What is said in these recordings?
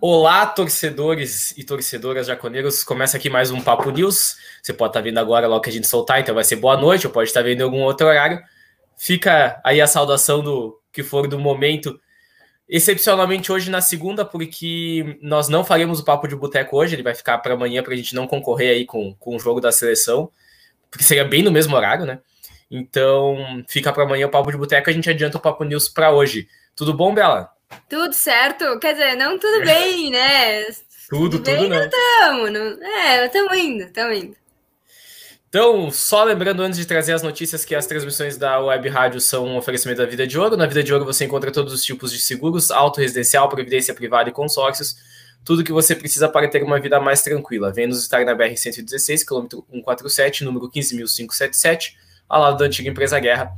Olá, torcedores e torcedoras jaconeiros. Começa aqui mais um Papo News. Você pode estar vendo agora logo que a gente soltar, então vai ser boa noite, ou pode estar vendo em algum outro horário. Fica aí a saudação do que for do momento. Excepcionalmente hoje na segunda, porque nós não faremos o Papo de Boteco hoje, ele vai ficar para amanhã para a gente não concorrer aí com, com o jogo da seleção, porque seria bem no mesmo horário, né? Então fica para amanhã o Papo de Boteco, a gente adianta o Papo News para hoje. Tudo bom, Bela? Tudo certo? Quer dizer, não tudo bem, né? tudo, tudo, bem, não. Estamos, não. É, estamos indo, estamos indo. Então, só lembrando antes de trazer as notícias que as transmissões da Web Rádio são um oferecimento da Vida de Ouro. Na Vida de Ouro você encontra todos os tipos de seguros, auto residencial, previdência privada e consórcios. Tudo que você precisa para ter uma vida mais tranquila. Vem-nos estar na BR-116, quilômetro 147, número 15.577, ao lado da antiga empresa Guerra.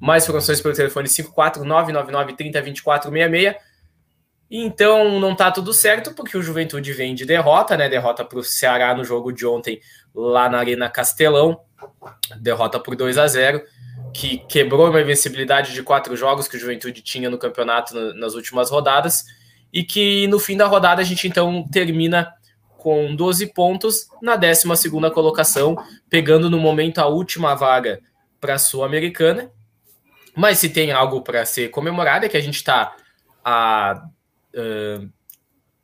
Mais informações pelo telefone 54999 30 24 66. Então não tá tudo certo, porque o Juventude vem de derrota, né? Derrota para o Ceará no jogo de ontem lá na Arena Castelão. Derrota por 2 a 0 que quebrou uma invencibilidade de quatro jogos que o Juventude tinha no campeonato nas últimas rodadas. E que no fim da rodada a gente então termina com 12 pontos na 12 colocação, pegando no momento a última vaga para a Sul-Americana mas se tem algo para ser comemorado é que a gente está a uh,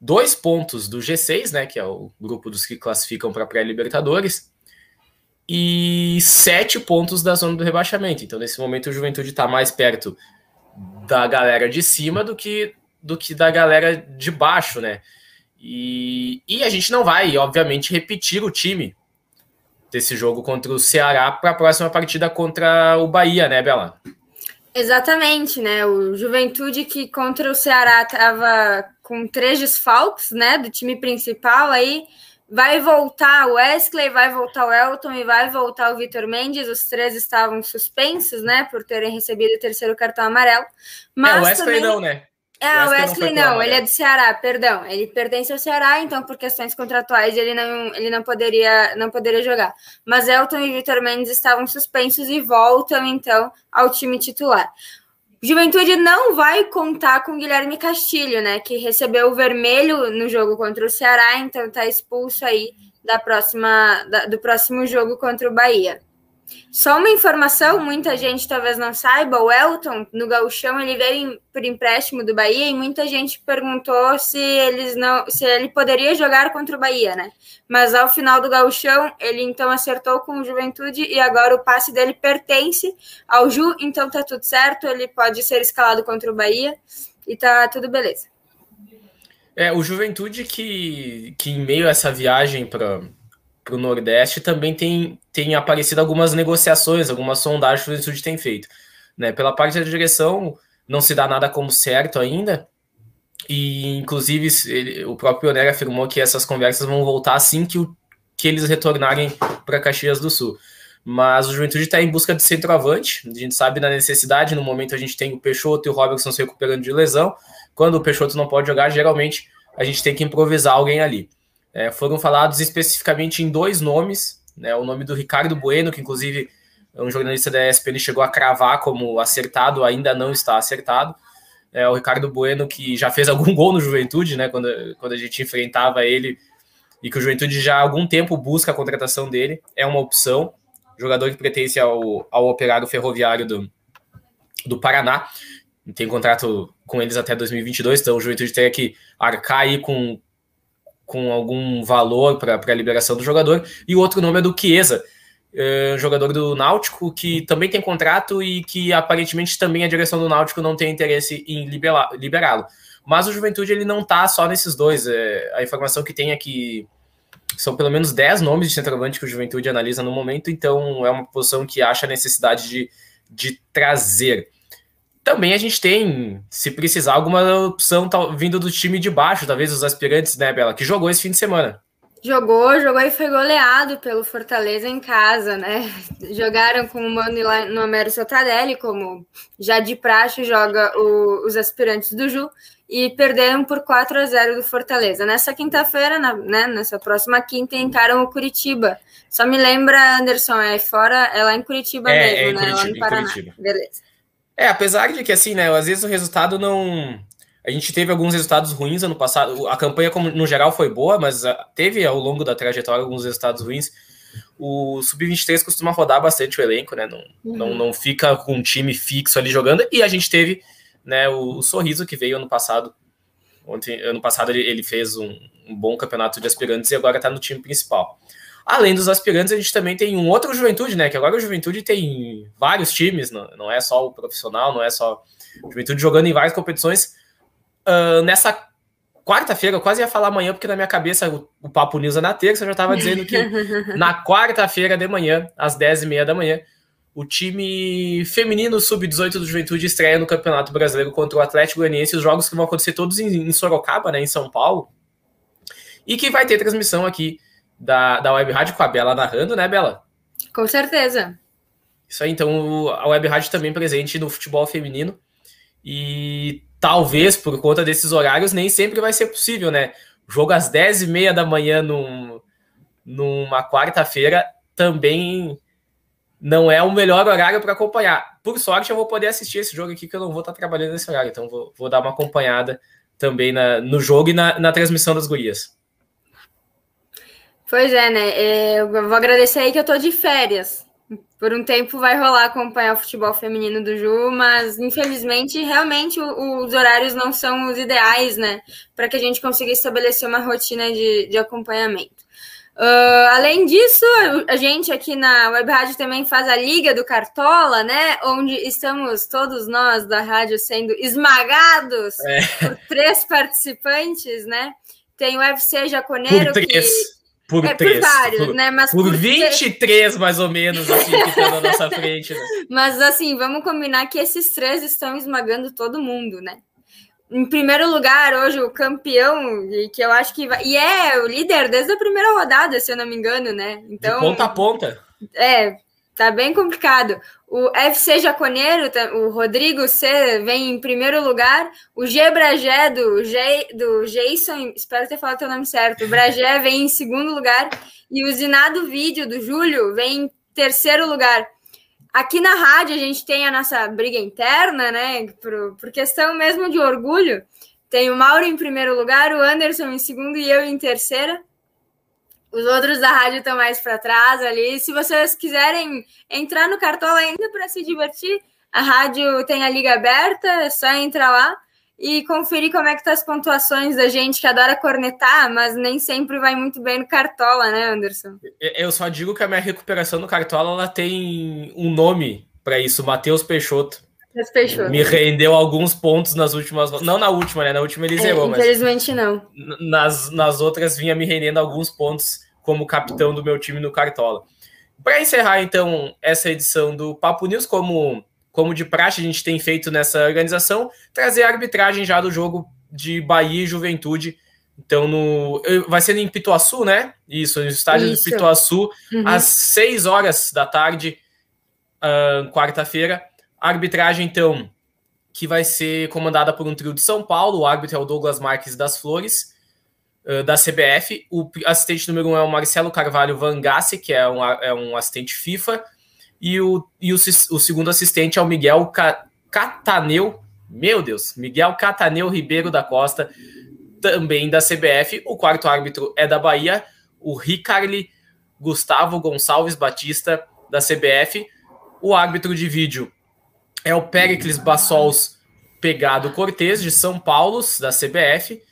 dois pontos do G6, né, que é o grupo dos que classificam para pré-Libertadores, e sete pontos da zona do rebaixamento. Então, nesse momento, o Juventude está mais perto da galera de cima do que, do que da galera de baixo, né? E, e a gente não vai, obviamente, repetir o time desse jogo contra o Ceará para a próxima partida contra o Bahia, né, Bela? Exatamente, né? O Juventude que contra o Ceará estava com três desfalques, né? Do time principal, aí vai voltar o Wesley, vai voltar o Elton e vai voltar o Vitor Mendes. Os três estavam suspensos, né? Por terem recebido o terceiro cartão amarelo. Mas é, o Wesley também... não, né? É, o Wesley não, não ele é do Ceará, perdão. Ele pertence ao Ceará, então por questões contratuais ele não, ele não poderia não poderia jogar. Mas Elton e Vitor Mendes estavam suspensos e voltam então ao time titular. Juventude não vai contar com Guilherme Castilho, né, que recebeu o vermelho no jogo contra o Ceará, então está expulso aí da próxima da, do próximo jogo contra o Bahia. Só uma informação, muita gente talvez não saiba, o Elton, no gauchão, ele veio por empréstimo do Bahia e muita gente perguntou se eles não, se ele poderia jogar contra o Bahia, né? Mas ao final do gauchão, ele então acertou com o Juventude e agora o passe dele pertence ao Ju, então tá tudo certo, ele pode ser escalado contra o Bahia e tá tudo beleza. É, o Juventude que, que em meio a essa viagem para para o Nordeste, também tem, tem aparecido algumas negociações, algumas sondagens que o Juventude tem feito. Né? Pela parte da direção, não se dá nada como certo ainda, e inclusive ele, o próprio Pioneiro afirmou que essas conversas vão voltar assim que, o, que eles retornarem para Caxias do Sul. Mas o Juventude está em busca de centroavante, a gente sabe da necessidade, no momento a gente tem o Peixoto e o Robertson se recuperando de lesão, quando o Peixoto não pode jogar, geralmente a gente tem que improvisar alguém ali. É, foram falados especificamente em dois nomes, né, o nome do Ricardo Bueno, que inclusive um jornalista da ESPN chegou a cravar como acertado, ainda não está acertado. É, o Ricardo Bueno, que já fez algum gol no Juventude, né, quando, quando a gente enfrentava ele, e que o Juventude já há algum tempo busca a contratação dele, é uma opção. Jogador que pertence ao, ao operário ferroviário do, do Paraná, tem contrato com eles até 2022, então o Juventude tem que arcar aí com, com algum valor para a liberação do jogador, e o outro nome é do Chiesa, é, jogador do Náutico, que também tem contrato e que aparentemente também a direção do Náutico não tem interesse em liberá-lo. Mas o Juventude ele não está só nesses dois. É, a informação que tem é que são pelo menos 10 nomes de centroavante que o Juventude analisa no momento, então é uma posição que acha necessidade de, de trazer. Também a gente tem, se precisar, alguma opção tal, vindo do time de baixo, talvez os aspirantes, né, Bela, que jogou esse fim de semana. Jogou, jogou e foi goleado pelo Fortaleza em casa, né? Jogaram com o Mano lá no Américo Sotadelli, como já de praxe joga o, os aspirantes do Ju, e perderam por 4 a 0 do Fortaleza. Nessa quinta-feira, né, nessa próxima quinta, encaram o Curitiba. Só me lembra, Anderson, é fora, é lá em Curitiba é, mesmo, é né? Curitiba, lá no Paraná. Beleza. É, apesar de que, assim, né, às vezes o resultado não, A gente teve alguns resultados ruins ano passado. A campanha, como no geral, foi boa, mas ah, teve ao longo da trajetória alguns resultados ruins. O Sub-23 costuma rodar bastante o elenco, né? Não, uhum. não, não fica com um time fixo ali jogando. E a gente teve né, o, o Sorriso, que veio ano passado. Ontem, ano passado ele, ele fez um, um, bom campeonato de aspirantes e agora está no time principal. Além dos aspirantes, a gente também tem um outro Juventude, né? Que agora o Juventude tem vários times, não, não é só o profissional, não é só o Juventude jogando em várias competições. Uh, nessa quarta-feira, eu quase ia falar amanhã, porque na minha cabeça o, o Papo News é na terça, eu já estava dizendo que na quarta-feira de manhã, às 10h30 da manhã, o time feminino sub-18 do Juventude estreia no Campeonato Brasileiro contra o Atlético Goianiense, os jogos que vão acontecer todos em, em Sorocaba, né, em São Paulo, e que vai ter transmissão aqui da, da Web Rádio com a Bela narrando, né, Bela? Com certeza. Isso aí, então a Web Rádio também presente no futebol feminino. E talvez por conta desses horários nem sempre vai ser possível, né? O jogo às 10 e meia da manhã num, numa quarta-feira também não é o melhor horário para acompanhar. Por sorte, eu vou poder assistir esse jogo aqui, que eu não vou estar trabalhando nesse horário, então vou, vou dar uma acompanhada também na, no jogo e na, na transmissão das gurias. Pois é, né? É, eu vou agradecer aí que eu tô de férias. Por um tempo vai rolar acompanhar o futebol feminino do Ju, mas infelizmente, realmente os horários não são os ideais, né? Para que a gente consiga estabelecer uma rotina de, de acompanhamento. Uh, além disso, a gente aqui na Web Rádio também faz a Liga do Cartola, né? Onde estamos todos nós da rádio sendo esmagados é. por três participantes, né? Tem o UFC Jaconeiro que por é, três. Por vários, por, né? Mas por, por 23, mais ou menos, assim, que estão na nossa frente. Né? Mas, assim, vamos combinar que esses três estão esmagando todo mundo, né? Em primeiro lugar, hoje, o campeão, que eu acho que vai. E é o líder desde a primeira rodada, se eu não me engano, né? Então. De ponta a ponta. É, tá bem complicado. O FC Jaconeiro, tá, o Rodrigo C vem em primeiro lugar. O G Bragé do, G, do Jason, espero ter falado o nome certo. O Bragé vem em segundo lugar. E o Zinado Vídeo do Júlio vem em terceiro lugar. Aqui na rádio a gente tem a nossa briga interna, né? Por, por questão mesmo de orgulho. Tem o Mauro em primeiro lugar, o Anderson em segundo e eu em terceira. Os outros da rádio estão mais para trás ali. Se vocês quiserem entrar no Cartola ainda para se divertir, a rádio tem a liga aberta, é só entrar lá e conferir como é que tá as pontuações da gente que adora cornetar, mas nem sempre vai muito bem no Cartola, né, Anderson? Eu só digo que a minha recuperação no Cartola ela tem um nome para isso, Matheus Peixoto. Peixoto. Me rendeu alguns pontos nas últimas. Não na última, né? Na última ele é, zerou, é, infelizmente mas. não. Nas, nas outras vinha me rendendo alguns pontos como capitão do meu time no Cartola. Para encerrar, então, essa edição do Papo News, como, como de praxe a gente tem feito nessa organização, trazer a arbitragem já do jogo de Bahia e Juventude. Então, no, vai ser em Pituaçu, né? Isso, no estádio Isso. de Pituaçu, uhum. às 6 horas da tarde, uh, quarta-feira. A arbitragem, então, que vai ser comandada por um trio de São Paulo. O árbitro é o Douglas Marques das Flores da CBF. O assistente número um é o Marcelo Carvalho Vangassi, que é um, é um assistente FIFA. E, o, e o, o segundo assistente é o Miguel Ca, Cataneu. Meu Deus, Miguel Cataneu Ribeiro da Costa, também da CBF. O quarto árbitro é da Bahia, o Ricarli Gustavo Gonçalves Batista, da CBF. O árbitro de vídeo é o Pericles Bassols Pegado Cortez, de São Paulo, da CBF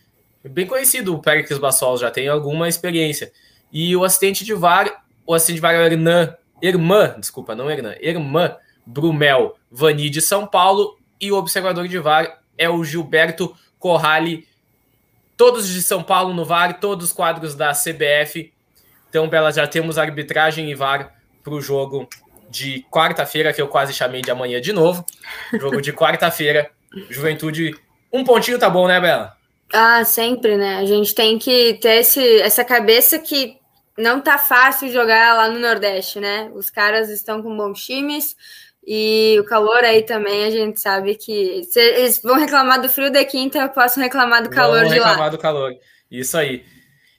bem conhecido, o Pericles Bassol, já tem alguma experiência. E o assistente de VAR, o assistente de VAR é Hernan, irmã, desculpa, não Hernan, irmã Brumel Vani de São Paulo e o observador de VAR é o Gilberto Corrali, todos de São Paulo no VAR, todos os quadros da CBF. Então, Bela, já temos arbitragem e VAR para o jogo de quarta-feira, que eu quase chamei de amanhã de novo. Jogo de quarta-feira, Juventude. Um pontinho tá bom, né, Bela? Ah, sempre, né? A gente tem que ter esse, essa cabeça que não tá fácil jogar lá no Nordeste, né? Os caras estão com bons times e o calor aí também, a gente sabe que se eles vão reclamar do frio daqui, então eu posso reclamar do calor Vamos de lá. reclamar do calor. Isso aí.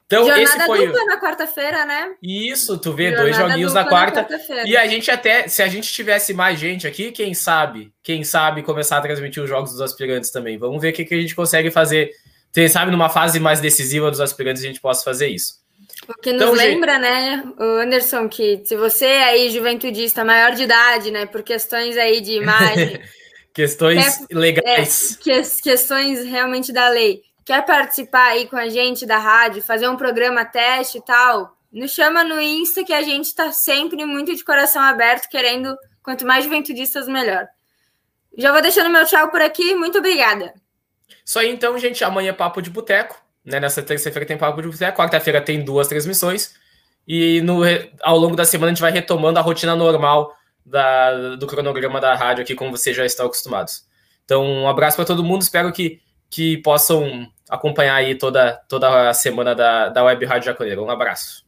Então, Jornada esse foi dupla na quarta-feira, né? Isso, tu vê, Jornada dois joguinhos na quarta. Na e a gente até, se a gente tivesse mais gente aqui, quem sabe, quem sabe começar a transmitir os jogos dos aspirantes também. Vamos ver o que, que a gente consegue fazer. Quem sabe numa fase mais decisiva dos aspirantes a gente possa fazer isso. O que nos então, lembra, gente... né, Anderson, que se você é aí juventudista maior de idade, né, por questões aí de imagem, questões é, legais, é, que, questões realmente da lei, quer participar aí com a gente da rádio, fazer um programa teste e tal, nos chama no Insta que a gente está sempre muito de coração aberto, querendo quanto mais juventudistas, melhor. Já vou deixando meu tchau por aqui, muito obrigada. Isso aí então, gente, amanhã é Papo de Boteco, né? Nessa terça-feira tem Papo de Boteco, quarta-feira tem duas transmissões, e no, ao longo da semana a gente vai retomando a rotina normal da, do cronograma da rádio aqui, como vocês já estão acostumados. Então, um abraço para todo mundo, espero que, que possam acompanhar aí toda, toda a semana da, da Web Rádio Jaconeira. Um abraço.